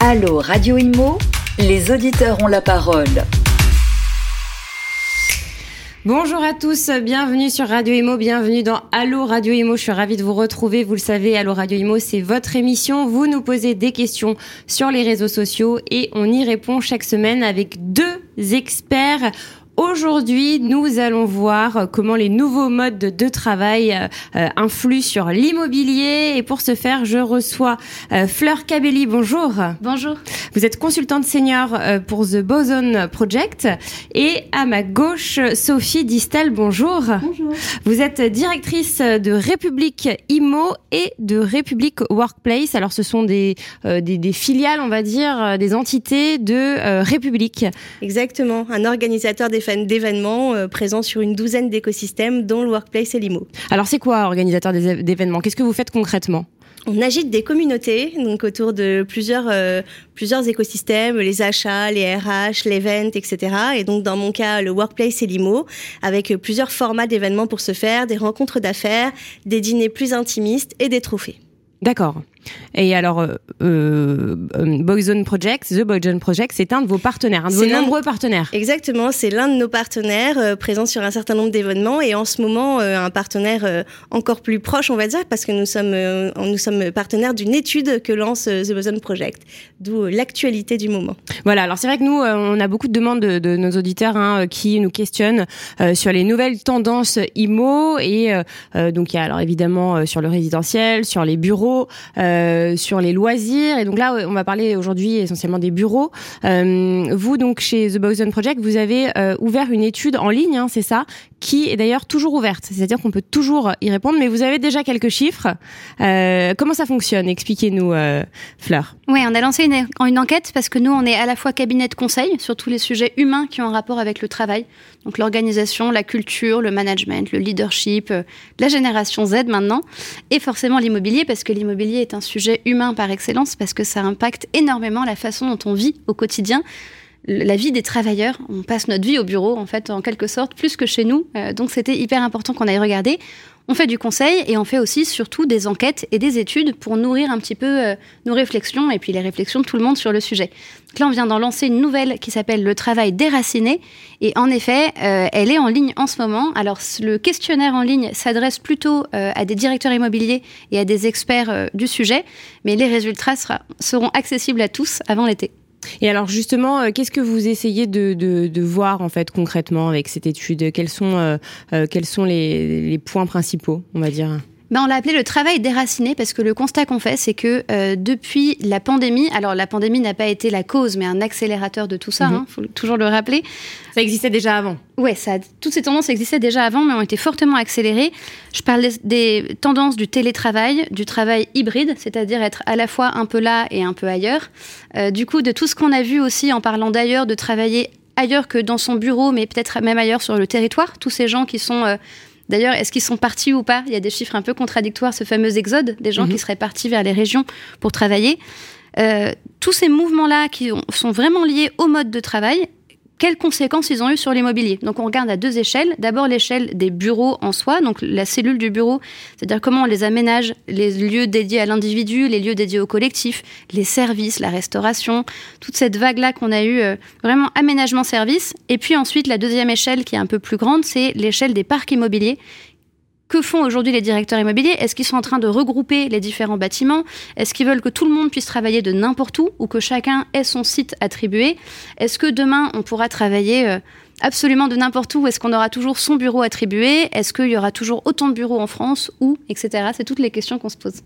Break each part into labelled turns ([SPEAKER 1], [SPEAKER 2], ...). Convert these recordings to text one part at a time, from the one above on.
[SPEAKER 1] Allô Radio Imo, les auditeurs ont la parole.
[SPEAKER 2] Bonjour à tous, bienvenue sur Radio Imo, bienvenue dans Allo Radio Imo. Je suis ravie de vous retrouver. Vous le savez, Allo Radio Imo, c'est votre émission. Vous nous posez des questions sur les réseaux sociaux et on y répond chaque semaine avec deux experts Aujourd'hui, nous allons voir comment les nouveaux modes de travail euh, influent sur l'immobilier. Et pour ce faire, je reçois euh, Fleur Cabelli. Bonjour.
[SPEAKER 3] Bonjour.
[SPEAKER 2] Vous êtes consultante senior euh, pour The Boson Project. Et à ma gauche, Sophie Distel. Bonjour.
[SPEAKER 3] Bonjour.
[SPEAKER 2] Vous êtes directrice de République IMO et de République Workplace. Alors, ce sont des, des, des, filiales, on va dire, des entités de République.
[SPEAKER 3] Exactement. Un organisateur des d'événements euh, présents sur une douzaine d'écosystèmes, dont le Workplace et l'IMO.
[SPEAKER 2] Alors, c'est quoi organisateur d'événements? Qu'est-ce que vous faites concrètement?
[SPEAKER 3] On agite des communautés, donc autour de plusieurs, euh, plusieurs écosystèmes, les achats, les RH, l'event, etc. Et donc, dans mon cas, le workplace et l'IMO, avec plusieurs formats d'événements pour se faire, des rencontres d'affaires, des dîners plus intimistes et des trophées.
[SPEAKER 2] D'accord. Et alors, euh, euh, Boyzone Project, The Boyzone Project, c'est un de vos partenaires, un de vos nombreux partenaires.
[SPEAKER 3] Exactement, c'est l'un de nos partenaires euh, présents sur un certain nombre d'événements et en ce moment euh, un partenaire euh, encore plus proche, on va dire, parce que nous sommes nous sommes partenaires d'une étude que lance The Boyzone Project, d'où l'actualité du moment.
[SPEAKER 2] Voilà, alors c'est vrai que nous, on a beaucoup de demandes de, de nos auditeurs hein, qui nous questionnent sur les nouvelles tendances IMO et donc il y a alors évidemment sur le résidentiel, sur les bureaux. Euh, sur les loisirs. Et donc là, on va parler aujourd'hui essentiellement des bureaux. Euh, vous, donc, chez The Boson Project, vous avez euh, ouvert une étude en ligne, hein, c'est ça, qui est d'ailleurs toujours ouverte. C'est-à-dire qu'on peut toujours y répondre, mais vous avez déjà quelques chiffres. comment ça fonctionne? Expliquez-nous, Fleur.
[SPEAKER 4] Oui, on a lancé une, une enquête parce que nous, on est à la fois cabinet de conseil sur tous les sujets humains qui ont un rapport avec le travail. Donc l'organisation, la culture, le management, le leadership, la génération Z maintenant, et forcément l'immobilier, parce que l'immobilier est un sujet humain par excellence parce que ça impacte énormément la façon dont on vit au quotidien la vie des travailleurs. On passe notre vie au bureau, en fait, en quelque sorte, plus que chez nous. Euh, donc, c'était hyper important qu'on aille regarder. On fait du conseil et on fait aussi surtout des enquêtes et des études pour nourrir un petit peu euh, nos réflexions et puis les réflexions de tout le monde sur le sujet. Donc là, on vient d'en lancer une nouvelle qui s'appelle le travail déraciné et en effet, euh, elle est en ligne en ce moment. Alors le questionnaire en ligne s'adresse plutôt euh, à des directeurs immobiliers et à des experts du sujet, mais les résultats seront accessibles à tous avant l'été.
[SPEAKER 2] Et alors justement, euh, qu'est-ce que vous essayez de, de, de, voir en fait concrètement avec cette étude? Quels sont, euh, euh, quels sont les, les points principaux, on va dire?
[SPEAKER 4] Ben, on l'a appelé le travail déraciné parce que le constat qu'on fait, c'est que euh, depuis la pandémie, alors la pandémie n'a pas été la cause, mais un accélérateur de tout ça, il mhm. hein, faut toujours le rappeler.
[SPEAKER 2] Ça existait déjà avant.
[SPEAKER 4] Ça, toutes ces tendances existaient déjà avant, mais ont été fortement accélérées. Je parle des, tendances du télétravail, du travail hybride, c'est-à-dire être à la fois un peu là et un peu ailleurs. Euh, du coup, de tout ce qu'on a vu aussi en parlant d'ailleurs, de travailler ailleurs que dans son bureau, mais peut-être même ailleurs sur le territoire. Tous ces gens qui sont euh, D'ailleurs, est-ce qu'ils sont partis ou pas? Il y a des chiffres un peu contradictoires, ce fameux exode des gens qui mhm. seraient partis vers les régions pour travailler. Euh, tous ces mouvements-là qui sont vraiment liés au mode de travail quelles conséquences ils ont eu sur l'immobilier. Donc on regarde à deux échelles. D'abord l'échelle des bureaux en soi, donc la cellule du bureau, c'est-à-dire comment on les aménage, les lieux dédiés à l'individu, les lieux dédiés au collectif, les services, la restauration, toute cette vague-là qu'on a eu euh, vraiment aménagement-service. Et puis ensuite la deuxième échelle qui est un peu plus grande, c'est l'échelle des parcs immobiliers que font aujourd'hui les directeurs immobiliers? Est-ce qu'ils sont en train de regrouper les différents bâtiments? Est-ce qu'ils veulent que tout le monde puisse travailler de n'importe où ou que chacun ait son site attribué? Est-ce que demain, on pourra travailler euh, absolument de n'importe où? Est-ce qu'on aura toujours son bureau attribué? Est-ce qu'il y aura toujours autant de bureaux en France Où Etc. C'est toutes les questions qu'on se pose.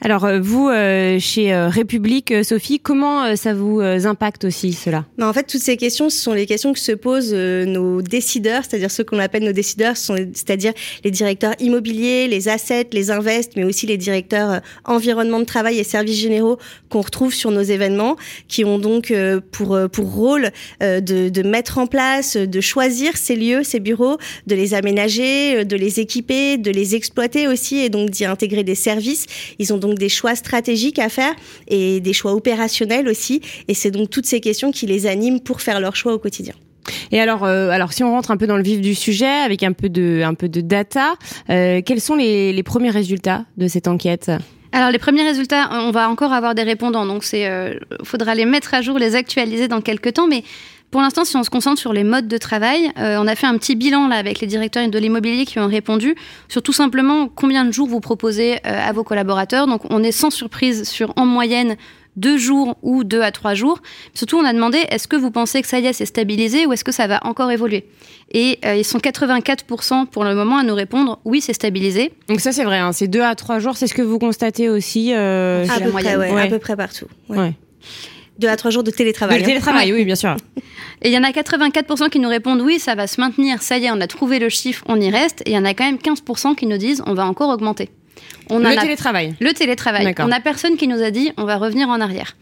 [SPEAKER 2] Alors euh, vous, euh, chez euh, République, Sophie, comment ça vous impacte aussi cela?
[SPEAKER 3] En fait, toutes ces questions, ce sont les questions que se posent nos décideurs, c'est-à-dire ceux qu'on appelle nos décideurs, c'est-à-dire les directeurs immobiliers, les assets, les invests, mais aussi les directeurs environnement de travail et services généraux qu'on retrouve sur nos événements, qui ont donc pour, pour rôle de, de mettre en place, de choisir ces lieux, ces bureaux, de les aménager, de les équiper, de les exploiter aussi, et donc d'y intégrer des services ils ont donc des choix stratégiques à faire et des choix opérationnels aussi. Et c'est donc toutes ces questions qui les animent pour faire leurs choix au quotidien.
[SPEAKER 2] Et alors, euh, alors si on rentre un peu dans le vif du sujet avec un peu de, un peu de data, euh, quels sont les, les premiers résultats de cette enquête?
[SPEAKER 4] Alors les premiers résultats, on va encore avoir des répondants, donc c'est, euh, faudra les mettre à jour, les actualiser dans quelques temps, mais pour l'instant, si on se concentre sur les modes de travail, euh, on a fait un petit bilan là avec les directeurs de l'immobilier qui ont répondu sur tout simplement combien de jours vous proposez euh, à vos collaborateurs. Donc on est sans surprise sur en moyenne deux jours ou deux à trois jours. Surtout, on a demandé est-ce que vous pensez que ça y est, c'est stabilisé ou est-ce que ça va encore évoluer? Et euh, ils sont 84% pour le moment à nous répondre oui, c'est stabilisé.
[SPEAKER 2] Donc ça, c'est vrai, hein, c'est deux à trois jours. C'est ce que vous constatez aussi
[SPEAKER 3] euh, à, peu près, ouais, à peu près partout. Ouais. Deux à trois jours de télétravail.
[SPEAKER 2] De hein. télétravail, oui, bien sûr.
[SPEAKER 4] Et il y en a 84% qui nous répondent oui, ça va se maintenir, ça y est, on a trouvé le chiffre, on y reste. Et il y en a quand même 15% qui nous disent on va encore augmenter.
[SPEAKER 2] On le télétravail.
[SPEAKER 4] Le télétravail. On n'a personne qui nous a dit on va revenir en arrière.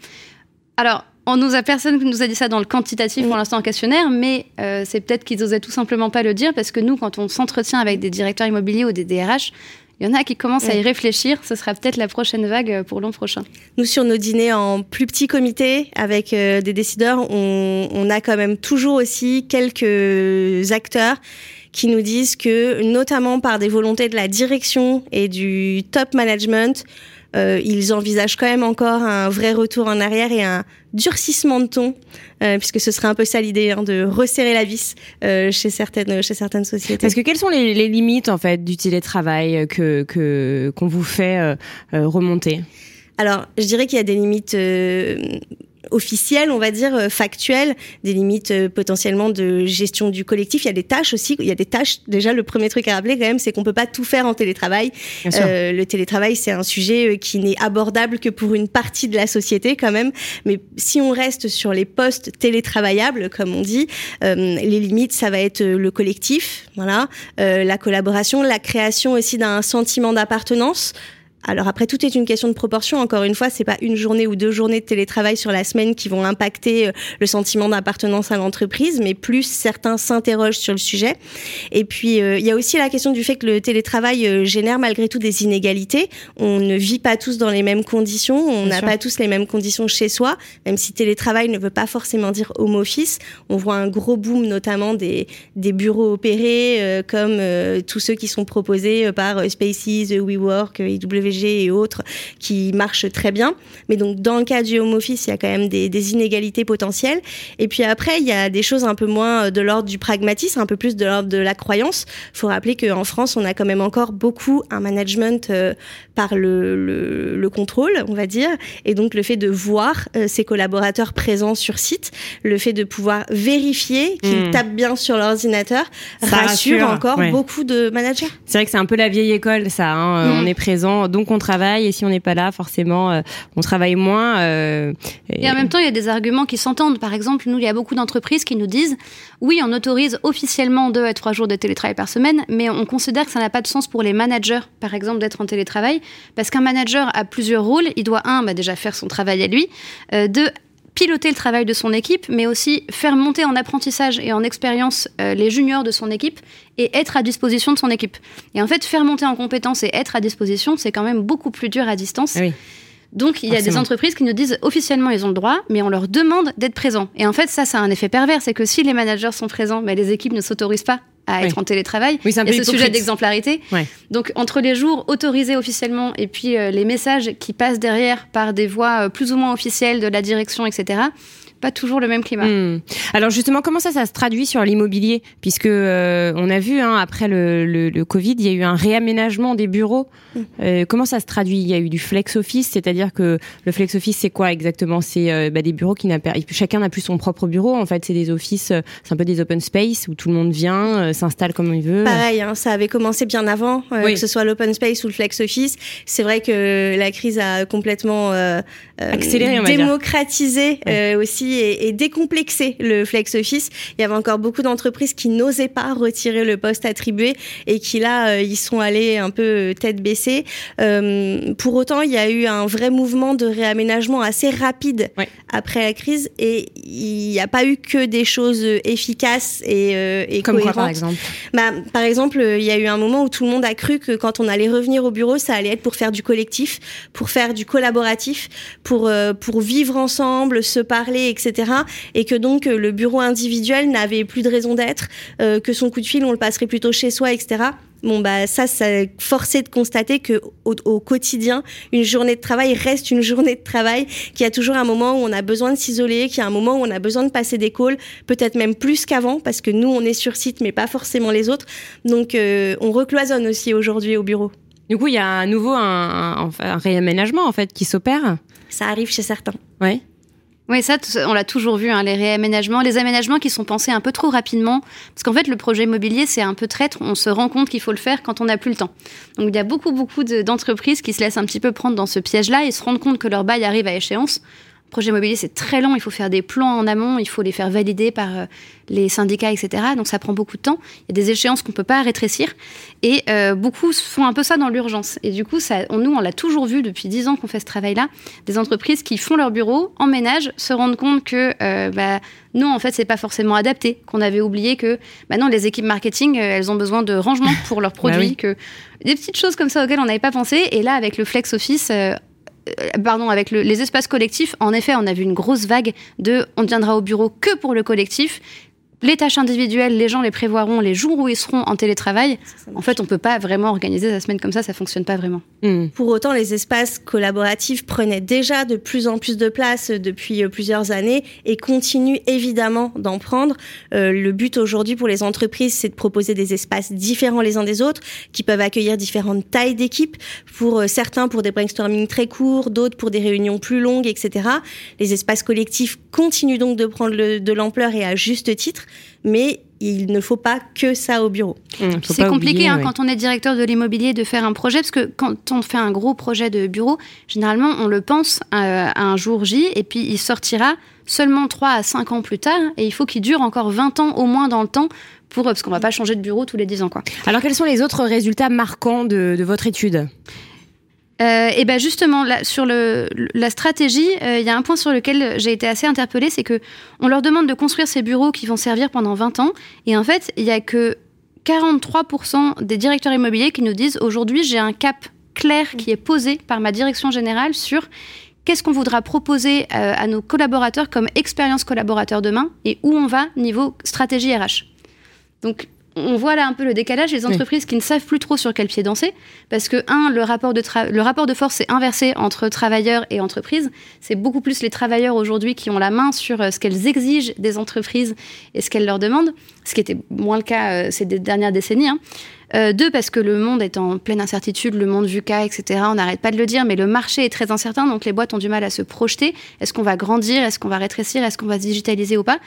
[SPEAKER 4] Alors, on nous a personne qui nous a dit ça dans le quantitatif pour l'instant en questionnaire, mais euh, c'est peut-être qu'ils osaient tout simplement pas le dire parce que nous, quand on s'entretient avec des directeurs immobiliers ou des DRH, il y en a qui commencent à y réfléchir. Ce sera peut-être la prochaine vague pour l'an prochain.
[SPEAKER 3] Nous, sur nos dîners en plus petit comité avec euh, des décideurs, on, on, a quand même toujours aussi quelques acteurs qui nous disent que, notamment par des volontés de la direction et du top management, euh, ils envisagent quand même encore un vrai retour en arrière et un durcissement de ton, euh, puisque ce serait un peu ça l'idée, hein, de resserrer la vis euh, chez certaines chez certaines sociétés.
[SPEAKER 2] Parce que quelles sont les, les limites en fait du télétravail que que qu'on vous fait euh, euh, remonter?
[SPEAKER 3] Alors, je dirais qu'il y a des limites officielles, on va dire, euh, factuelles, des limites euh, potentiellement de gestion du collectif. Il y a des tâches aussi. Il y a des tâches. Déjà, le premier truc à rappeler quand même, c'est qu'on peut pas tout faire en télétravail. Euh, le télétravail, c'est un sujet qui n'est abordable que pour une partie de la société quand même. Mais si on reste sur les postes télétravaillables, comme on dit, les limites, ça va être le collectif, voilà, la collaboration, la création aussi d'un sentiment d'appartenance. Alors après, tout est une question de proportion. Encore une fois, c'est pas une journée ou deux journées de télétravail sur la semaine qui vont impacter euh, le sentiment d'appartenance à l'entreprise, mais plus certains s'interrogent sur le sujet. Et puis, euh, il y a aussi la question du fait que le télétravail euh, génère malgré tout des inégalités. On ne vit pas tous dans les mêmes conditions, on n'a pas tous les mêmes conditions chez soi, même si télétravail ne veut pas forcément dire home office. On voit un gros boom notamment des, des bureaux opérés, comme tous ceux qui sont proposés par Spaces, WeWork, IW et autres qui marchent très bien. Mais donc, dans le cas du home office, il y a quand même des, des inégalités potentielles. Et puis après, il y a des choses un peu moins de l'ordre du pragmatisme, un peu plus de l'ordre de la croyance. Il faut rappeler qu'en France, on a quand même encore beaucoup un management euh, par le, le, le, contrôle, on va dire. Et donc, le fait de voir euh, ses collaborateurs présents sur site, le fait de pouvoir vérifier qu'ils mmh. tapent bien sur l'ordinateur, rassure, rassure, encore ouais. beaucoup de managers.
[SPEAKER 2] C'est vrai que c'est un peu la vieille école, ça. Hein. Mmh. On est présent, donc on travaille, et si on n'est pas là, forcément, euh, on travaille moins.
[SPEAKER 4] Euh, et... et... en même temps, il y a des arguments qui s'entendent. Par exemple, nous, il y a beaucoup d'entreprises qui nous disent, oui, on autorise officiellement deux à trois jours de télétravail par semaine, mais on considère que ça n'a pas de sens pour les managers, par exemple, d'être en télétravail, parce qu'un manager a plusieurs rôles. Il doit, un, bah, déjà faire son travail à lui, euh, deux, piloter le travail de son équipe, mais aussi faire monter en apprentissage et en expérience euh, les juniors de son équipe et être à disposition de son équipe. Et en fait, faire monter en compétences et être à disposition, c'est quand même beaucoup plus dur à distance. Oui. Donc, il y a des entreprises qui nous disent officiellement ils ont le droit, mais on leur demande d'être présents. Et en fait, ça, ça a un effet pervers, c'est que si les managers sont présents, mais les équipes ne s'autorisent pas à être oui. en télétravail.
[SPEAKER 2] Oui,
[SPEAKER 4] il y a ce sujet d'exemplarité. Ouais. Donc, entre les jours autorisés officiellement et puis euh, les messages qui passent derrière par des voies euh, plus ou moins officielles de la direction, etc., pas toujours le même climat.
[SPEAKER 2] Mmh. Alors justement, comment ça, ça se traduit sur l'immobilier? Puisque euh, on a vu hein, après le, le, le, Covid, il y a eu un réaménagement des bureaux. Mmh. Euh, comment ça se traduit? Il y a eu du flex office, c'est-à-dire que le flex office, c'est quoi exactement? C'est euh, bah, des bureaux qui n'a chacun n'a plus son propre bureau. En fait, c'est des offices, euh, c'est un peu des open space où tout le monde vient, euh, s'installe comme il veut.
[SPEAKER 3] Pareil, hein, ça avait commencé bien avant, oui. que ce soit l'open space ou le flex office. C'est vrai que la crise a complètement
[SPEAKER 2] accéléré,
[SPEAKER 3] démocratisé aussi et, et, décomplexer le flex office. Il y avait encore beaucoup d'entreprises qui n'osaient pas retirer le poste attribué et qui là, euh, ils sont allés un peu euh, tête baissée. Euh, pour autant, il y a eu un vrai mouvement de réaménagement assez rapide oui. après la crise et il n'y a pas eu que des choses efficaces et, euh, et
[SPEAKER 2] Comme
[SPEAKER 3] cohérentes.
[SPEAKER 2] Quoi, par exemple
[SPEAKER 3] bah, Par exemple, il y a eu un moment où tout le monde a cru que quand on allait revenir au bureau, ça allait être pour faire du collectif, pour faire du collaboratif, pour, euh, pour vivre ensemble, se parler, etc etc. Et que donc le bureau individuel n'avait plus de raison d'être, que son coup de fil on le passerait plutôt chez soi, etc. Bon bah ça, ça forcé de constater que au, quotidien, une journée de travail reste une journée de travail, qu'il y a toujours un moment où on a besoin de s'isoler, qu'il y a un moment où on a besoin de passer des calls, peut-être même plus qu'avant, parce que nous on est sur site, mais pas forcément les autres. Donc euh, on recloisonne aussi aujourd'hui au bureau.
[SPEAKER 2] Du coup, il y a à nouveau un, un réaménagement en fait qui s'opère.
[SPEAKER 3] Ça arrive chez certains.
[SPEAKER 2] Ouais.
[SPEAKER 4] Oui, ça, on l'a toujours vu, hein, les réaménagements, les aménagements qui sont pensés un peu trop rapidement. Parce qu'en fait, le projet immobilier, c'est un peu traître. On se rend compte qu'il faut le faire quand on n'a plus le temps. Donc, il y a beaucoup, beaucoup d'entreprises qui se laissent un petit peu prendre dans ce piège-là et se rendent compte que leur bail arrive à échéance projet immobilier, c'est très long. Il faut faire des plans en amont, il faut les faire valider par euh, les syndicats, etc. Donc ça prend beaucoup de temps. Il y a des échéances qu'on peut pas rétrécir. Et euh, beaucoup font un peu ça dans l'urgence. Et du coup, ça, on, nous, on l'a toujours vu depuis dix ans qu'on fait ce travail-là. Des entreprises qui font leur bureau, emménagent, se rendent compte que euh, bah, non, en fait, c'est pas forcément adapté. Qu'on avait oublié que maintenant, bah les équipes marketing, elles ont besoin de rangement pour leurs bah produits. que des petites choses comme ça auxquelles on n'avait pas pensé. Et là, avec le flex office, euh, pardon, avec les espaces collectifs, en effet, on a vu une grosse vague de on viendra au bureau que pour le collectif. Les tâches individuelles, les gens les prévoiront les jours où ils seront en télétravail. en fait, on peut pas vraiment organiser sa semaine comme ça, ça fonctionne pas vraiment.
[SPEAKER 3] Hmm. Pour autant, les espaces collaboratifs prenaient déjà de plus en plus de place depuis euh, plusieurs années et continuent évidemment d'en prendre. Euh, le but aujourd'hui pour les entreprises, c'est de proposer des espaces différents les uns des autres, qui peuvent accueillir différentes tailles d'équipes. Pour euh, certains, pour des brainstorming très courts, d'autres pour des réunions plus longues, etc. Les espaces collectifs continuent donc de prendre de l'ampleur et à juste titre mais il ne faut pas que ça au bureau.
[SPEAKER 4] Mmh, c'est compliqué hein, quand on est directeur de l'immobilier de faire un projet, parce que quand on fait un gros projet de bureau, généralement on le pense euh, à, un jour J, et puis il sortira seulement 3 à 5 ans plus tard, et il faut qu'il dure encore 20 ans au moins dans le temps, pour, parce qu'on ne va pas changer de bureau tous les 10 ans. Quoi.
[SPEAKER 2] Alors quels sont les autres résultats marquants de, de votre étude?
[SPEAKER 4] Euh, et ben justement, sur la stratégie, euh, il y a un point sur lequel j'ai été assez interpellée, c'est que on leur demande de construire ces bureaux qui vont servir pendant 20 ans, et en fait, il y a que 43% des directeurs immobiliers qui nous disent aujourd'hui j'ai un cap clair qui est posé par ma direction générale sur qu'est-ce qu'on voudra proposer euh, à nos collaborateurs comme expérience collaborateur demain et où on va niveau stratégie RH. Donc on voit là un peu le décalage, les entreprises qui ne savent plus trop sur quel pied danser, parce que, un, le rapport de, le rapport de force est inversé entre travailleurs et entreprises. C'est beaucoup plus les travailleurs aujourd'hui qui ont la main sur euh, ce qu'elles exigent des entreprises et ce qu'elles leur demandent, ce qui était moins le cas euh, ces dernières décennies. Hein. Euh, deux, parce que le monde est en pleine incertitude, le monde VUCA, etc. On n'arrête pas de le dire, mais le marché est très incertain, donc les boîtes ont du mal à se projeter. Est-ce qu'on va grandir? Est-ce qu'on va rétrécir? Est-ce qu'on va se digitaliser ou pas?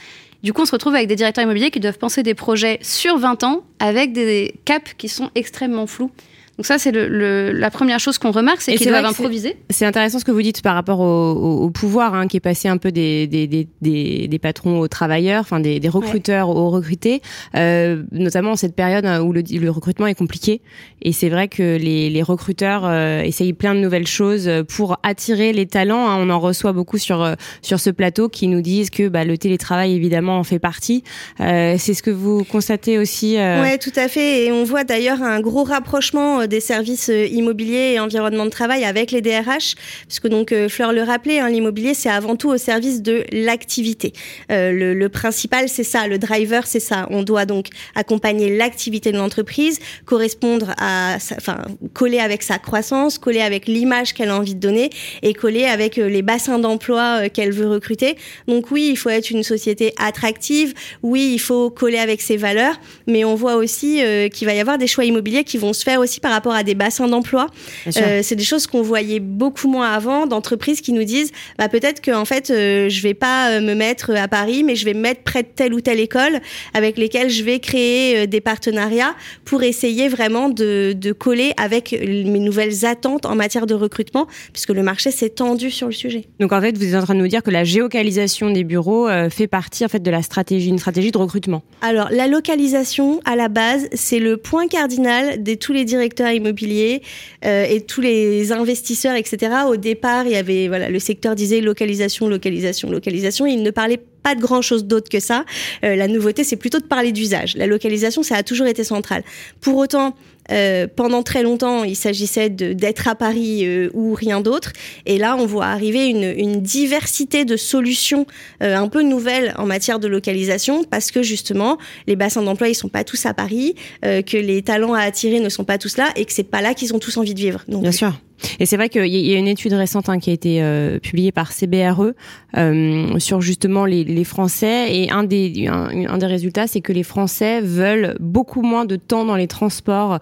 [SPEAKER 4] Du coup, on se retrouve avec des directeurs immobiliers qui doivent penser des projets sur 20 ans avec des caps qui sont extrêmement flous. Donc ça, c'est le, la première chose qu'on remarque, c'est qu'ils doivent improviser.
[SPEAKER 2] C'est intéressant ce que vous dites par rapport au, pouvoir hein, qui est passé un peu des, des, des, des, patrons aux travailleurs, enfin des, des recruteurs aux recrutés, euh, notamment en cette période hein, où le, le recrutement est compliqué. Et c'est vrai que les, les recruteurs euh, essayent plein de nouvelles choses pour attirer les talents. Hein. On en reçoit beaucoup sur euh, sur ce plateau qui nous disent que bah, le télétravail évidemment en fait partie. Euh, c'est ce que vous constatez aussi.
[SPEAKER 3] Euh... Ouais, tout à fait. Et on voit d'ailleurs un gros rapprochement des services euh, immobiliers et environnement de travail avec les DRH, puisque donc euh, Fleur le rappelait, hein, l'immobilier c'est avant tout au service de l'activité. Euh, le, le, principal c'est ça, le driver c'est ça. On doit donc accompagner l'activité de l'entreprise, correspondre à, enfin coller avec sa croissance, coller avec l'image qu'elle a envie de donner et coller avec les bassins d'emploi qu'elle veut recruter. Donc oui, il faut être une société attractive. Oui, il faut coller avec ses valeurs, mais on voit aussi qu'il va y avoir des choix immobiliers qui vont se faire aussi par rapport à des bassins d'emploi. Euh, c'est des choses qu'on voyait beaucoup moins avant d'entreprises qui nous disent bah, peut-être que en fait euh, je vais pas euh, me mettre à Paris, mais je vais me mettre près de telle ou telle école avec lesquelles je vais créer des partenariats pour essayer vraiment de, de coller avec mes nouvelles attentes en matière de recrutement, puisque le marché s'est tendu sur le sujet.
[SPEAKER 2] Donc en fait, vous êtes en train de nous dire que la géocalisation des bureaux fait partie en fait de la stratégie, une stratégie de recrutement.
[SPEAKER 3] Alors la localisation à la base, c'est le point cardinal de tous les directeurs immobilier euh, et tous les investisseurs, etc. Au départ, il y avait voilà, le secteur disait localisation, localisation, localisation. il ne parlait pas de grand chose d'autre que ça. Euh, la nouveauté, c'est plutôt de parler d'usage. La localisation, ça a toujours été central. Pour autant, Euh, pendant très longtemps, il s'agissait d'être à Paris euh, ou rien d'autre. Et là, on voit arriver une, une diversité de solutions euh, un peu nouvelles en matière de localisation parce que justement, les bassins d'emploi, ils sont pas tous à Paris, que les talents à attirer ne sont pas tous là et que c'est pas là qu'ils ont tous envie de vivre.
[SPEAKER 2] Bien sûr. Et c'est vrai qu'il y a une étude récente hein, qui a été euh, publiée par CBRE euh, sur justement les, les, Français et un des un, des résultats c'est que les Français veulent beaucoup moins de temps dans les transports euh,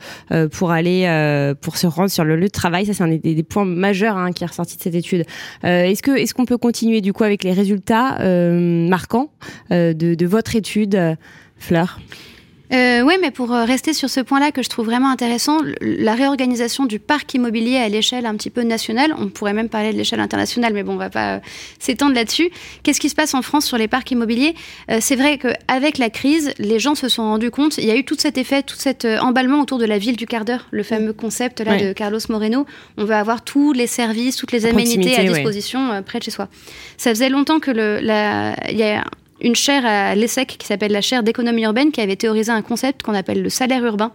[SPEAKER 2] pour aller euh, pour se rendre sur le lieu de travail. Ça c'est un des, des, points majeurs hein, qui est ressorti de cette étude. Euh, est-ce que est-ce qu'on peut continuer du coup avec les résultats marquants de, de votre étude, Fleur?
[SPEAKER 4] Euh, oui, mais pour euh, rester sur ce point-là que je trouve vraiment intéressant, la réorganisation du parc immobilier à l'échelle un petit peu nationale, on pourrait même parler de l'échelle internationale, mais bon, on va pas euh, s'étendre là-dessus. Qu'est-ce qui se passe en France sur les parcs immobiliers? Euh, C'est vrai qu'avec la crise, les gens se sont rendus compte, il y a eu tout cet effet, tout cet emballement autour de la ville du quart d'heure, le fameux concept là de Carlos Moreno. On veut avoir tous les services, toutes les aménités à disposition près de chez soi. Ça faisait longtemps que le, la, y a une chaire à l'ESSEC qui s'appelle la chaire d'économie urbaine qui avait théorisé un concept qu'on appelle le salaire urbain.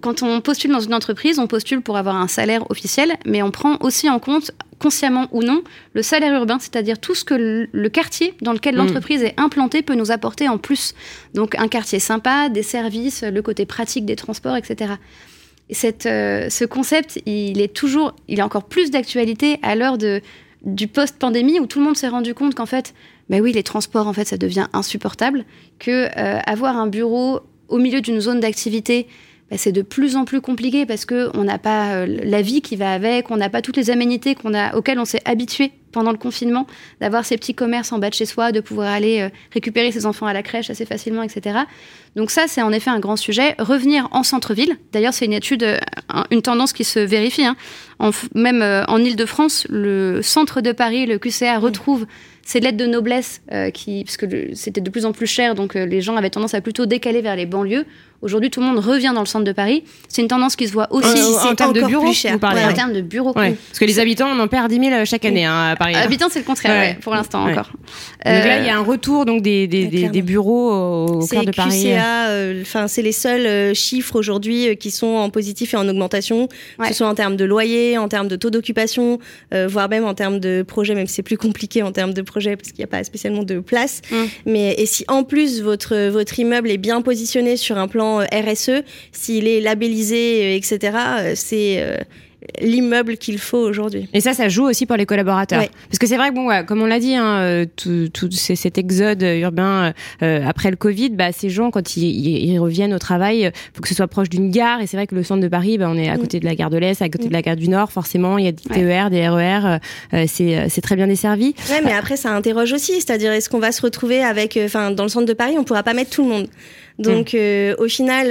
[SPEAKER 4] Quand on postule dans une entreprise, on postule pour avoir un salaire officiel, mais on prend aussi en compte, consciemment ou non, le salaire urbain, c'est-à-dire tout ce que le quartier dans lequel mm. l'entreprise est implantée peut nous apporter en plus. Donc un quartier sympa, des services, le côté pratique des transports, etc. Cette, euh, ce concept, il est toujours, il est encore plus d'actualité à l'heure de, du post-pandémie où tout le monde s'est rendu compte qu'en fait, ben oui, les transports, en fait, ça devient insupportable, que euh, avoir un bureau au milieu d'une zone d'activité, ben, c'est de plus en plus compliqué parce que on n'a pas euh, la vie qui va avec, on n'a pas toutes les aménités qu'on a, auxquelles on s'est habitué pendant le confinement, d'avoir ces petits commerces en bas de chez soi, de pouvoir aller euh, récupérer ses enfants à la crèche assez facilement, etc. Donc ça, c'est en effet un grand sujet. Revenir en centre-ville, d'ailleurs, c'est une étude, une tendance qui se vérifie. Hein. En, même en Ile-de-France, le centre de Paris, le QCA, retrouve ces lettres de noblesse euh, qui, parce que c'était de plus en plus cher, donc euh, les gens avaient tendance à plutôt décaler vers les banlieues. Aujourd'hui, tout le monde revient dans le centre de Paris. C'est une tendance qui se voit aussi
[SPEAKER 2] en termes de bureaux.
[SPEAKER 4] Vous parlez, en termes de bureaux.
[SPEAKER 2] Parce que les habitants, on en perd 10 000 chaque année hein, à Paris.
[SPEAKER 4] Habitants, c'est le contraire, pour l'instant encore.
[SPEAKER 2] Donc là, il y a un retour donc des, des, des, bureaux au cœur de Paris.
[SPEAKER 3] Euh, c'est les seuls chiffres aujourd'hui qui sont en positif et en augmentation, que ce soit en termes de loyer, en termes de taux d'occupation, voire même en termes de projets, même si c'est plus compliqué en termes de projets parce qu'il n'y a pas spécialement de place. Mm. Mais et si en plus votre votre immeuble est bien positionné sur un plan euh, RSE, s'il est labellisé, euh, etc., euh, c'est l'immeuble qu'il faut aujourd'hui.
[SPEAKER 2] Et ça, ça joue aussi pour les collaborateurs. Parce que c'est vrai que, bon, comme on l'a dit, hein, euh, tout, cet exode urbain euh, après le Covid, bah, ces gens, quand ils, ils reviennent au travail, il faut que ce soit proche d'une gare. Et c'est vrai que le centre de Paris, bah, on est à mm. côté de la gare de l'Est, à côté de la gare du Nord, forcément, il y a des TER, des RER, euh, c'est très bien desservi.
[SPEAKER 3] Ouais, mais après, ça interroge aussi. C'est-à-dire, est-ce qu'on va se retrouver avec, enfin, dans le centre de Paris, on pourra pas mettre tout le monde. Donc, mm. au final,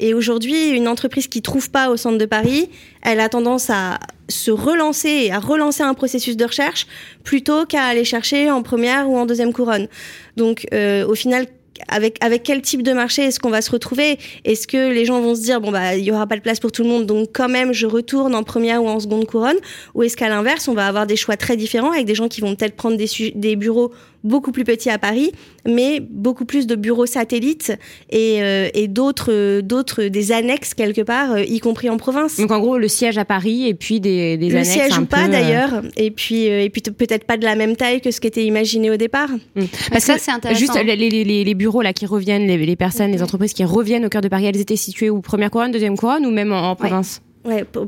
[SPEAKER 3] et aujourd'hui, une entreprise qui trouve pas au centre de Paris, elle a tendance à se relancer à relancer un processus de recherche plutôt qu'à aller chercher en première ou en deuxième couronne. Donc euh, au final, avec, avec quel type de marché est-ce qu'on va se retrouver? Est-ce que les gens vont se dire bon bah il y aura pas de place pour tout le monde donc quand même je retourne en première ou en seconde couronne? Ou est-ce qu'à l'inverse on va avoir des choix très différents avec des gens qui vont peut-être prendre des, des bureaux beaucoup plus petit à Paris, mais beaucoup plus de bureaux satellites et, euh, et d'autres, d'autres, des annexes quelque part, euh, y compris en province.
[SPEAKER 2] Donc en gros, le siège à Paris et puis des, des
[SPEAKER 3] le
[SPEAKER 2] annexes.
[SPEAKER 3] Le siège ou pas euh, d'ailleurs, et puis, et puis peut-être pas de la même taille que ce qui était imaginé au départ.
[SPEAKER 4] Mmh. Parce que ça, c'est intéressant.
[SPEAKER 2] Juste les, les, les, bureaux là qui reviennent, les, les personnes, les entreprises qui reviennent au cœur de Paris, elles étaient situées où? Première couronne, deuxième couronne ou même en, province
[SPEAKER 3] Ouais,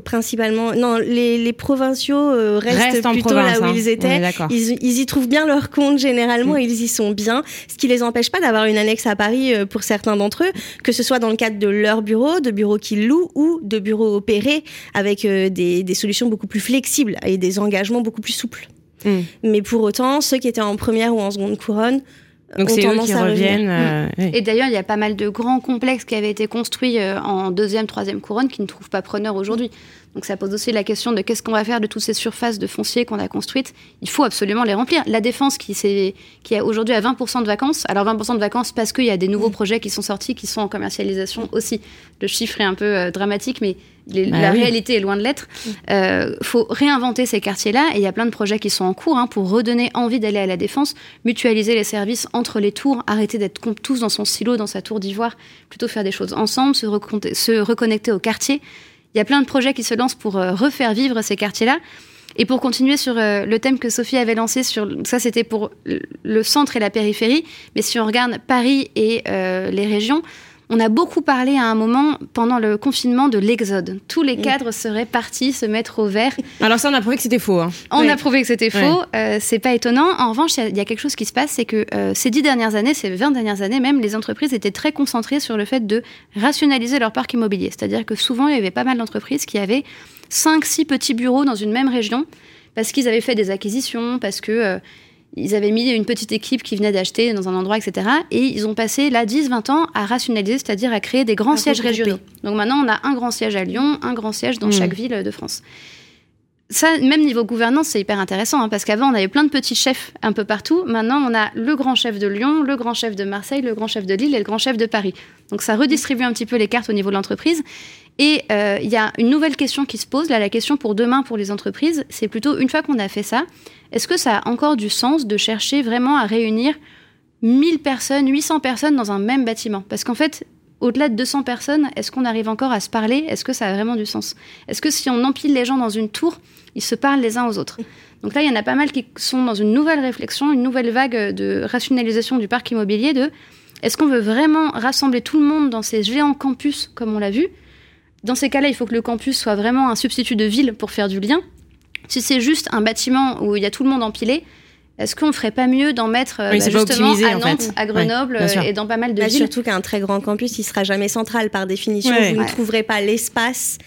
[SPEAKER 3] principalement. Non, les, les provinciaux euh, restent, plutôt là où hein. ils étaient. Ils, ils, y trouvent bien leur compte généralement, mm. ils y sont bien, ce qui les empêche pas d'avoir une annexe à Paris euh, pour certains d'entre eux, que ce soit dans le cadre de leur bureau, de bureaux qu'ils louent ou de bureaux opérés avec euh, des, des, solutions beaucoup plus flexibles et des engagements beaucoup plus souples. Mm. Mais pour autant, ceux qui étaient en première ou en seconde couronne
[SPEAKER 2] donc c'est eux qui reviennent. Euh,
[SPEAKER 4] Et d'ailleurs, il y a pas mal de grands complexes qui avaient été construits euh, en deuxième, troisième couronne qui ne trouvent pas preneur aujourd'hui. Donc ça pose aussi la question de qu'est-ce qu'on va faire de toutes ces surfaces de foncier qu'on a construites. Il faut absolument les remplir. La défense qui, qui est aujourd'hui à 20% de vacances. Alors 20% de vacances parce qu'il y a des nouveaux projets qui sont sortis, qui sont en commercialisation aussi. Le chiffre est un peu euh, dramatique, mais bah la réalité est loin de l'être. Il euh, faut réinventer ces quartiers-là et il y a plein de projets qui sont en cours hein, pour redonner envie d'aller à la défense, mutualiser les services entre les tours, arrêter d'être tous dans son silo, dans sa tour d'ivoire, plutôt faire des choses ensemble, se, se reconnecter au quartier. Il y a plein de projets qui se lancent pour euh, refaire vivre ces quartiers-là. Et pour continuer sur euh, le thème que Sophie avait lancé, sur ça c'était pour le centre et la périphérie, mais si on regarde Paris et les régions, on a beaucoup parlé à un moment pendant le confinement de l'exode. Tous les cadres seraient partis se mettre au vert.
[SPEAKER 2] Alors ça, on a prouvé que c'était faux. Hein.
[SPEAKER 4] On a prouvé que c'était faux. Euh, c'est pas étonnant. En revanche, il y, a quelque chose qui se passe, c'est que euh, ces dix dernières années, ces 20 dernières années même, les entreprises étaient très concentrées sur le fait de rationaliser leur parc immobilier. C'est-à-dire que souvent, il y avait pas mal d'entreprises qui avaient 5-6 petits bureaux dans une même région parce qu'ils avaient fait des acquisitions, parce que euh, ils avaient mis une petite équipe qui venait d'acheter dans un endroit, etc. Et ils ont passé là 10-20 ans à rationaliser, c'est-à-dire à créer des grands sièges régionaux. Donc maintenant, on a un grand siège à Lyon, un grand siège dans hmm. chaque ville de France. Ça, même niveau gouvernance, c'est hyper intéressant, hein, parce qu'avant, on avait plein de petits chefs un peu partout. Maintenant, on a le grand chef de Lyon, le grand chef de Marseille, le grand chef de Lille et le grand chef de Paris. Donc ça redistribue un petit peu les cartes au niveau de l'entreprise. Et euh, il y a une nouvelle question qui se pose, là, la question pour demain pour les entreprises, c'est plutôt une fois qu'on a fait ça, est-ce que ça a encore du sens de chercher vraiment à réunir 1000 personnes, 800 personnes dans un même bâtiment? Parce qu'en fait, au-delà de 200 personnes, est-ce qu'on arrive encore à se parler? Est-ce que ça a vraiment du sens? Est-ce que si on empile les gens dans une tour, ils se parlent les uns aux autres? Donc là, il y en a pas mal qui sont dans une nouvelle réflexion, une nouvelle vague de rationalisation du parc immobilier de est-ce qu'on veut vraiment rassembler tout le monde dans ces géants campus comme on l'a vu? Dans ces cas-là, il faut que le campus soit vraiment un substitut de ville pour faire du lien. Si c'est juste un bâtiment où il y a tout le monde empilé, est-ce qu'on ferait pas mieux d'en mettre euh, bah, justement à Nantes, à Grenoble et dans pas mal de bah, villes
[SPEAKER 3] Surtout qu'un très grand campus, il sera jamais central par définition. Vous ne trouverez pas l'espace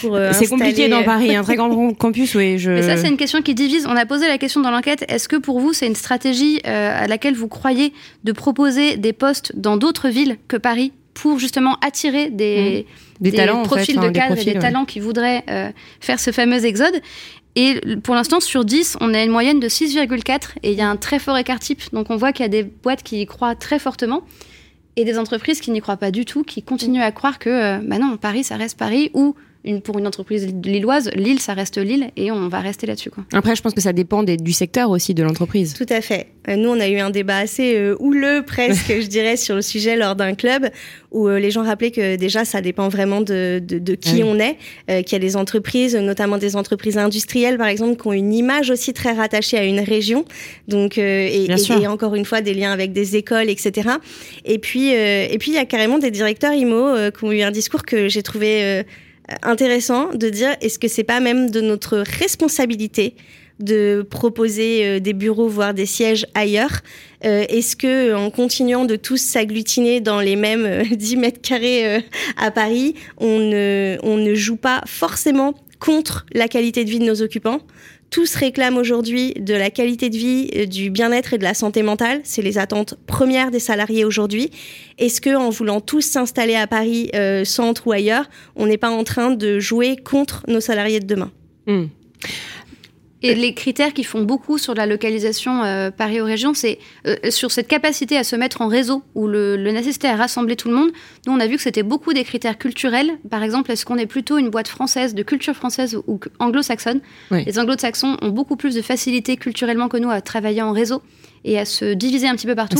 [SPEAKER 3] pour euh,
[SPEAKER 2] C'est compliqué dans Paris, un très grand campus, oui. Je...
[SPEAKER 4] Mais ça, c'est une question qui divise. On a posé la question dans l'enquête. Est-ce que pour vous, c'est une stratégie euh, à laquelle vous croyez de proposer des postes dans d'autres villes que Paris? Pour justement attirer des,
[SPEAKER 2] mmh. des, talents,
[SPEAKER 4] profils de cadres et des talents qui voudraient faire ce fameux exode et pour l'instant, sur 10, on a une moyenne de 6,4 et il y a un très fort écart type. Donc on voit qu'il y a des boîtes qui y croient très fortement et des entreprises qui n'y croient pas du tout, qui continuent à croire que euh, bah non, Paris, ça reste Paris ou pour une entreprise lilloise, Lille, ça reste Lille et on va rester là-dessus.
[SPEAKER 2] Après, je pense que ça dépend du secteur aussi de l'entreprise.
[SPEAKER 3] Tout à fait. Euh, nous, on a eu un débat assez euh, houleux, presque, je dirais, sur le sujet lors d'un club où euh, les gens rappelaient que déjà, ça dépend vraiment de, qui on est, qu'il y a des entreprises, notamment des entreprises industrielles, par exemple, qui ont une image aussi très rattachée à une région. Donc, et, encore une fois, des liens avec des écoles, etc. Et puis, et puis, il y a carrément des directeurs IMO qui ont eu un discours que j'ai trouvé intéressant de dire est-ce que c'est pas même de notre responsabilité de proposer euh, des bureaux, voire des sièges ailleurs? Euh, Est-ce que en continuant de tous s'agglutiner dans les mêmes 10 euh, mètres carrés à Paris, on ne, on ne joue pas forcément contre la qualité de vie de nos occupants? Tous réclament aujourd'hui de la qualité de vie, euh, du bien-être et de la santé mentale. C'est les attentes premières des salariés aujourd'hui. Est-ce que, en voulant tous s'installer à Paris, euh, centre ou ailleurs, on n'est pas en train de jouer contre nos salariés de demain? Hmm.
[SPEAKER 4] Et les critères qui font beaucoup sur la localisation euh, Paris aux régions, c'est euh, sur cette capacité à se mettre en réseau ou le, nécessité à rassembler tout le monde. Nous, on a vu que c'était beaucoup des critères culturels. Par exemple, est-ce qu'on est plutôt une boîte française, de culture française ou anglo-saxonne? Les anglo-saxons ont beaucoup plus de facilité culturellement que nous à travailler en réseau et à se diviser un petit peu partout.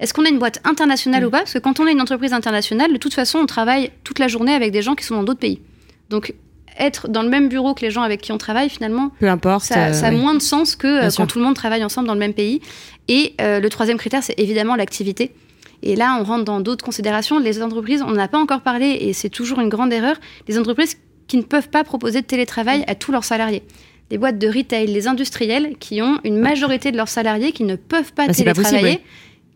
[SPEAKER 4] Est-ce qu'on est une boîte internationale ou pas? Parce que quand on est une entreprise internationale, de toute façon, on travaille toute la journée avec des gens qui sont dans d'autres pays. Donc, être dans le même bureau que les gens avec qui on travaille, finalement,
[SPEAKER 2] peu importe,
[SPEAKER 4] ça, a euh, moins de sens que euh, quand tout le monde travaille ensemble dans le même pays. Et euh, le troisième critère, c'est évidemment l'activité. Et là, on rentre dans d'autres considérations. Les entreprises, on n'a pas encore parlé, et c'est toujours une grande erreur, les entreprises qui ne peuvent pas proposer de télétravail à tous leurs salariés. Les boîtes de retail, les industriels qui ont une majorité de leurs salariés qui ne peuvent pas bah, télétravailler.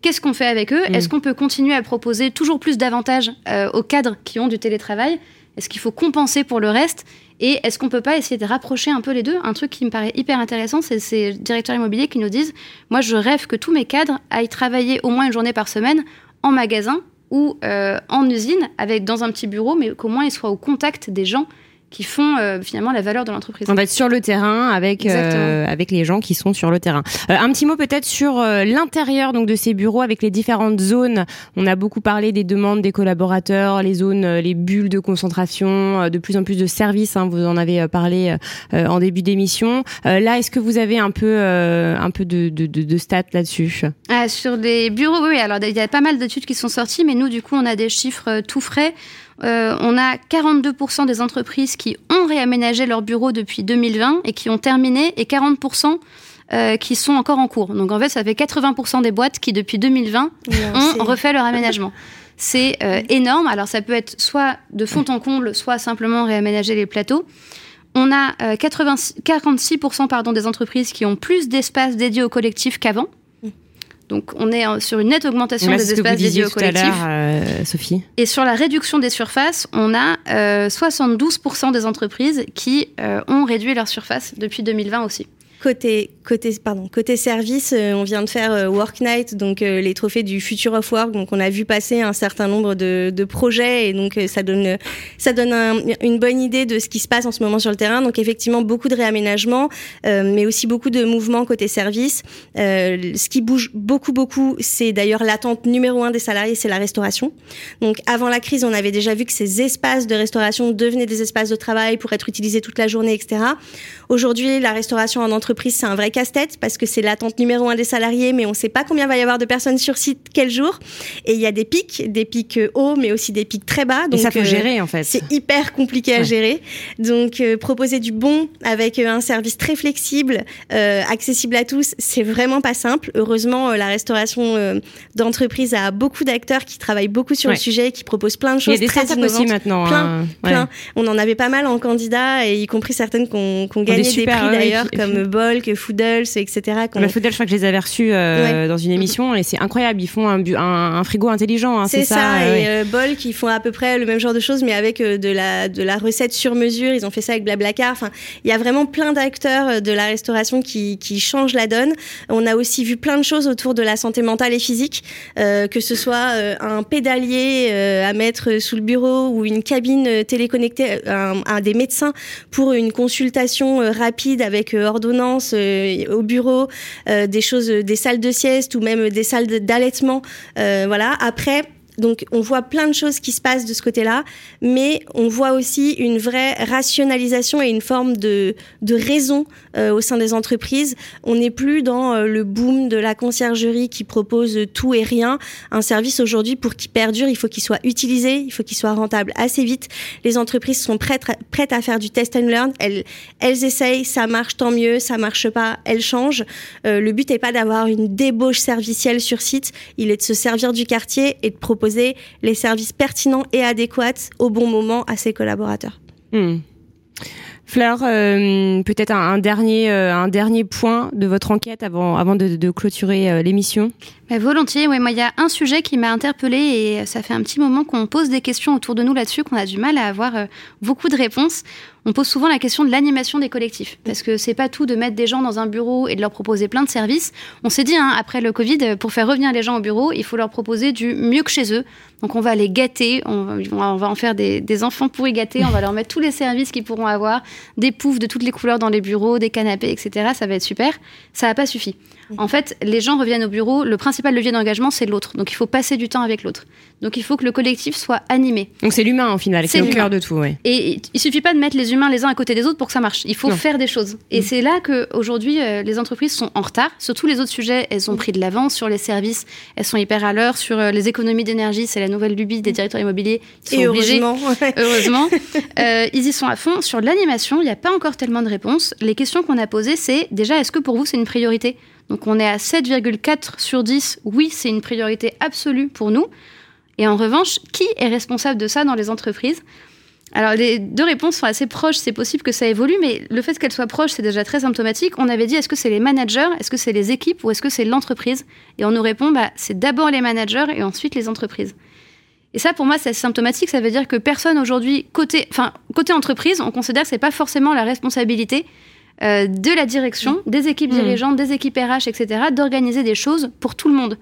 [SPEAKER 4] Qu'est-ce qu'on fait avec eux? Mm. Est-ce qu'on peut continuer à proposer toujours plus d'avantages aux cadres qui ont du télétravail? Est-ce qu'il faut compenser pour le reste Et est-ce qu'on peut pas essayer de rapprocher un peu les deux? Un truc qui me paraît hyper intéressant, c'est ces directeurs immobiliers qui nous disent Moi, je rêve que tous mes cadres aillent travailler au moins une journée par semaine en magasin ou euh, en usine, avec dans un petit bureau, mais qu'au moins ils soient au contact des gens qui font euh, finalement la valeur de l'entreprise.
[SPEAKER 2] On va être sur le terrain avec euh, avec les gens qui sont sur le terrain. Euh, un petit mot peut-être sur l'intérieur donc de ces bureaux avec les différentes zones. On a beaucoup parlé des demandes des collaborateurs, les zones, les bulles de concentration, de plus en plus de services. Hein, vous en avez parlé en début d'émission. là, est-ce que vous avez un peu un peu de, de, de, de stats là-dessus?
[SPEAKER 4] Ah, Sur les bureaux, oui. Alors il y a pas mal d'études qui sont sorties, mais nous du coup on a des chiffres tout frais. Euh, on a 42% des entreprises qui ont réaménagé leur bureau depuis 2020 et qui ont terminé, et 40% euh, qui sont encore en cours. Donc en fait, ça fait 80% des boîtes qui, depuis 2020, ont refait leur aménagement. C'est euh, énorme. Alors ça peut être soit de fond en comble, soit simplement réaménager les plateaux. On a 46% pardon, des entreprises qui ont plus d'espace dédié au collectif qu'avant. Donc on est sur une nette augmentation des espaces dédiés au collectif.
[SPEAKER 2] Euh, Sophie.
[SPEAKER 4] Et sur la réduction des surfaces, on a 72% euh, des entreprises qui euh, ont réduit leur surface depuis 2020 aussi.
[SPEAKER 3] Côté, pardon, côté service, euh, on vient de faire euh, Work Night, donc euh, les trophées du Future of Work. Donc on a vu passer un certain nombre de, projets et donc ça donne, ça donne une bonne idée de ce qui se passe en ce moment sur le terrain. Donc effectivement beaucoup de réaménagements, mais aussi beaucoup de mouvements côté service. ce qui bouge beaucoup, beaucoup, c'est d'ailleurs l'attente numéro un des salariés, c'est la restauration. Donc avant la crise, on avait déjà vu que ces espaces de restauration devenaient des espaces de travail pour être utilisés toute la journée, etc. Aujourd'hui, la restauration en entreprise, c'est un vrai casse-tête parce que c'est l'attente numéro un des salariés, mais on ne sait pas combien va y avoir de personnes sur site quel jour. Et il y a des pics, des pics euh, hauts, mais aussi des pics très bas.
[SPEAKER 2] Donc, Et ça faut euh, gérer en fait.
[SPEAKER 3] C'est hyper compliqué à gérer. Donc euh, proposer du bon avec un service très flexible, accessible à tous, c'est vraiment pas simple. Heureusement, la restauration d'entreprise a beaucoup d'acteurs qui travaillent beaucoup sur le sujet, qui proposent plein de choses
[SPEAKER 2] il y a des
[SPEAKER 3] très innovantes.
[SPEAKER 2] aussi maintenant.
[SPEAKER 3] Plein, hein. plein. On en avait pas mal en candidat, et y compris certaines qu'on qu gagné des, prix d'ailleurs, comme Bolk, Foodles, etc.
[SPEAKER 2] Le Foodles, je crois que je les avais reçus euh, dans une émission et c'est incroyable. Ils font un, un, un frigo intelligent. Hein,
[SPEAKER 3] c'est ça. et euh, Bolk, ils font à peu près le même genre de choses, mais avec euh, de la de la recette sur mesure. Ils ont fait ça avec Blablacar. Enfin, il y a vraiment plein d'acteurs de la restauration qui qui changent la donne. On a aussi vu plein de choses autour de la santé mentale et physique, euh, que ce soit un pédalier à mettre sous le bureau ou une cabine téléconnectée, un des médecins pour une consultation rapide avec ordonnance au bureau, des choses, des salles de sieste ou même des salles d'allaitement. voilà. Après, donc on voit plein de choses qui se passent de ce côté-là, mais on voit aussi une vraie rationalisation et une forme de, de raison euh, au sein des entreprises. On n'est plus dans euh, le boom de la conciergerie qui propose tout et rien. Un service aujourd'hui, pour qu'il perdure, il faut qu'il soit utilisé, il faut qu'il soit rentable assez vite. Les entreprises sont prêtes, prêtes à faire du test and learn. Elles, elles essayent, ça marche tant mieux, ça marche pas, elles changent. Euh, le but n'est pas d'avoir une débauche servicielle sur site, il est de se servir du quartier et de proposer les services pertinents et adéquats au bon moment à ses collaborateurs.
[SPEAKER 2] Hmm. Fleur, euh, peut-être un, dernier, euh, un dernier point de votre enquête avant, avant de, clôturer euh, l'émission?
[SPEAKER 4] Volontiers, ouais, moi il y a un sujet qui m'a interpellée et ça fait un petit moment qu'on pose des questions autour de nous là-dessus, qu'on a du mal à avoir beaucoup de réponses on pose souvent la question de l'animation des collectifs. Parce que c'est pas tout de mettre des gens dans un bureau et de leur proposer plein de services. On s'est dit, hein, après le Covid, pour faire revenir les gens au bureau, il faut leur proposer du mieux que chez eux. Donc on va les gâter, on va, en faire des, des, enfants pourris gâtés, on va leur mettre tous les services qu'ils pourront avoir, des poufs de toutes les couleurs dans les bureaux, des canapés, etc. Ça va être super. Ça n'a pas suffi. En fait, les gens reviennent au bureau, le principal levier d'engagement, c'est l'autre. Donc il faut passer du temps avec l'autre. Donc il faut que le collectif soit animé.
[SPEAKER 2] Donc c'est l'humain au final, c'est le cœur de tout.
[SPEAKER 4] Et il suffit pas de mettre les humains les uns à côté des autres pour que ça marche. Il faut faire des choses. Et mm. c'est là que aujourd'hui euh, les entreprises sont en retard. Sur tous les autres sujets, elles ont pris de l'avance. Sur les services, elles sont hyper à l'heure. Sur euh, les économies d'énergie, c'est la nouvelle lubie des directeurs immobiliers.
[SPEAKER 3] Ils sont obligés. Heureusement.
[SPEAKER 4] heureusement. Euh, ils y sont à fond. Sur l'animation, il n'y a pas encore tellement de réponses. Les questions qu'on a posées, c'est déjà, est-ce que pour vous c'est une priorité? Donc on est à 7,4 sur 10. Oui, c'est une priorité absolue pour nous. Et en revanche, qui est responsable de ça dans les entreprises? Alors les deux réponses sont assez proches, c'est possible que ça évolue, mais le fait qu'elles soient proches, c'est déjà très symptomatique. On avait dit est-ce que c'est les managers, est-ce que c'est les équipes? Ou est-ce que c'est l'entreprise? Et on nous répond bah, c'est d'abord les managers et ensuite les entreprises. Et ça, pour moi, c'est symptomatique. Ça veut dire que personne aujourd'hui, côté, entreprise, on considère que c'est pas forcément la responsabilité euh, de la direction, mm. des équipes mm. dirigeantes, des équipes RH, etc., d'organiser des choses pour tout le monde.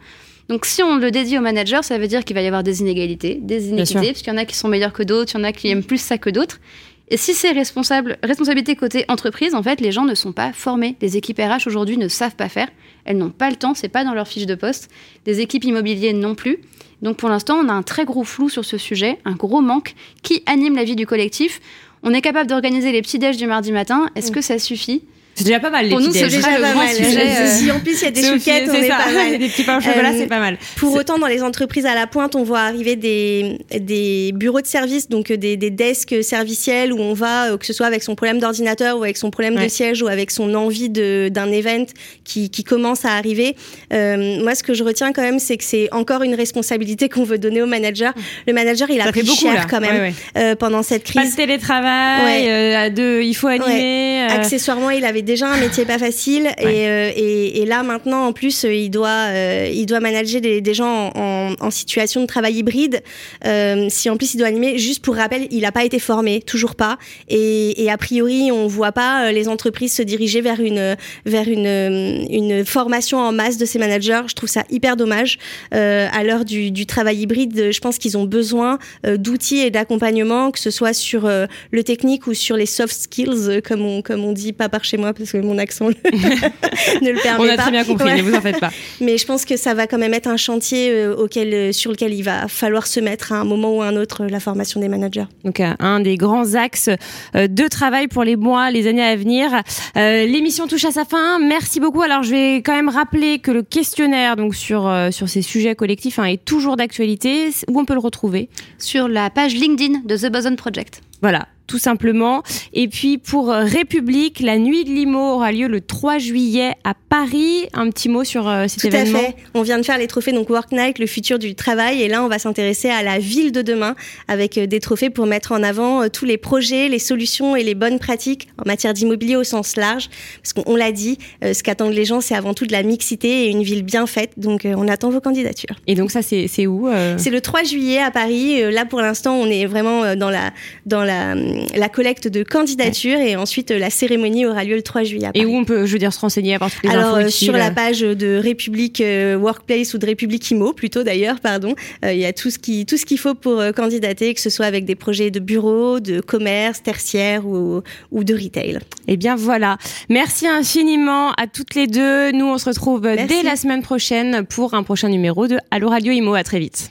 [SPEAKER 4] Donc si on le dédie aux managers, ça veut dire qu'il va y avoir des inégalités, des inéquités, parce qu'il y en a qui sont meilleurs que d'autres, il y en a qui aiment plus ça que d'autres. Et si c'est responsable, responsabilité côté entreprise, en fait, les gens ne sont pas formés. Les équipes RH aujourd'hui ne savent pas faire. Elles n'ont pas le temps, c'est pas dans leur fiche de poste. Des équipes immobilières non plus. Donc pour l'instant, on a un très gros flou sur ce sujet, un gros manque qui anime la vie du collectif. On est capable d'organiser les petits déj du mardi matin. Est-ce mm. que ça suffit?
[SPEAKER 2] C'est déjà pas mal, les
[SPEAKER 3] Pour
[SPEAKER 2] nous,
[SPEAKER 3] c'est déjà pas mal. Euh, si en plus il y a des chouquettes, on est pas mal.
[SPEAKER 2] des petits pains au chocolat, euh, c'est pas mal.
[SPEAKER 3] Pour autant, dans les entreprises à la pointe, on voit arriver des, des bureaux de service, donc euh, des, des desks serviciels où on va, que ce soit avec son problème d'ordinateur ou avec son problème de siège ou avec son envie d'un event qui, qui commence à arriver. Euh, moi, ce que je retiens quand même, c'est que c'est encore une responsabilité qu'on veut donner au manager. Le manager, il a pris beaucoup, cher quand même Euh, pendant cette crise. Pas
[SPEAKER 2] de télétravail, euh, de, il faut animer.
[SPEAKER 3] Accessoirement, il avait déjà un métier pas facile et, euh, et, et, là maintenant en plus il doit euh, il doit manager des, des gens en, en, situation de travail hybride. Euh, si en plus il doit animer, juste pour rappel, il n'a pas été formé, toujours pas. Et, et, a priori on voit pas les entreprises se diriger vers une vers une une formation en masse de ces managers. Je trouve ça hyper dommage. à l'heure du, du, travail hybride, je pense qu'ils ont besoin d'outils et d'accompagnement, que ce soit sur le technique ou sur les soft skills, comme on comme on dit pas par chez moi parce que mon accent ne le permet
[SPEAKER 2] pas. On a
[SPEAKER 3] très
[SPEAKER 2] bien compris, ne vous en faites pas.
[SPEAKER 3] Mais je pense que ça va quand même être un chantier euh, auquel, euh, sur lequel il va falloir se mettre à un moment ou à un autre la formation des managers.
[SPEAKER 2] Donc un des grands axes euh, de travail pour les mois, les années à venir. L'émission touche à sa fin. Merci beaucoup. Alors je vais quand même rappeler que le questionnaire donc sur sur ces sujets collectifs hein, est toujours d'actualité. Où on peut le retrouver?
[SPEAKER 4] Sur la page LinkedIn de The Boson Project.
[SPEAKER 2] Voilà, tout simplement. Et puis pour euh, République, la nuit de Limo aura lieu le 3 juillet à Paris. Un petit mot sur euh, cet événement.
[SPEAKER 3] Tout à fait. On vient de faire les trophées donc Work Night, le futur du travail, et là on va s'intéresser à la ville de demain avec euh, des trophées pour mettre en avant tous les projets, les solutions et les bonnes pratiques en matière d'immobilier au sens large. Parce qu'on l'a dit, ce qu'attendent les gens, c'est avant tout de la mixité et une ville bien faite. Donc on attend vos candidatures.
[SPEAKER 2] Et donc ça c'est où
[SPEAKER 3] C'est le 3 juillet à Paris. Là pour l'instant on est vraiment dans la dans la la collecte de candidatures et ensuite euh, la cérémonie aura lieu le 3 juillet.
[SPEAKER 2] Et où on peut, je veux dire, se renseigner à partir des
[SPEAKER 3] Alors,
[SPEAKER 2] infos
[SPEAKER 3] sur la page de République euh, Workplace ou de République IMO, plutôt d'ailleurs, pardon, euh, il y a tout ce qui tout ce qu'il faut pour candidater, que ce soit avec des projets de bureau, de commerce, tertiaire ou, ou de retail.
[SPEAKER 2] Eh bien voilà. Merci infiniment à toutes les deux. Nous, on se retrouve dès la semaine prochaine pour un prochain numéro de Allo Radio IMO. À très vite.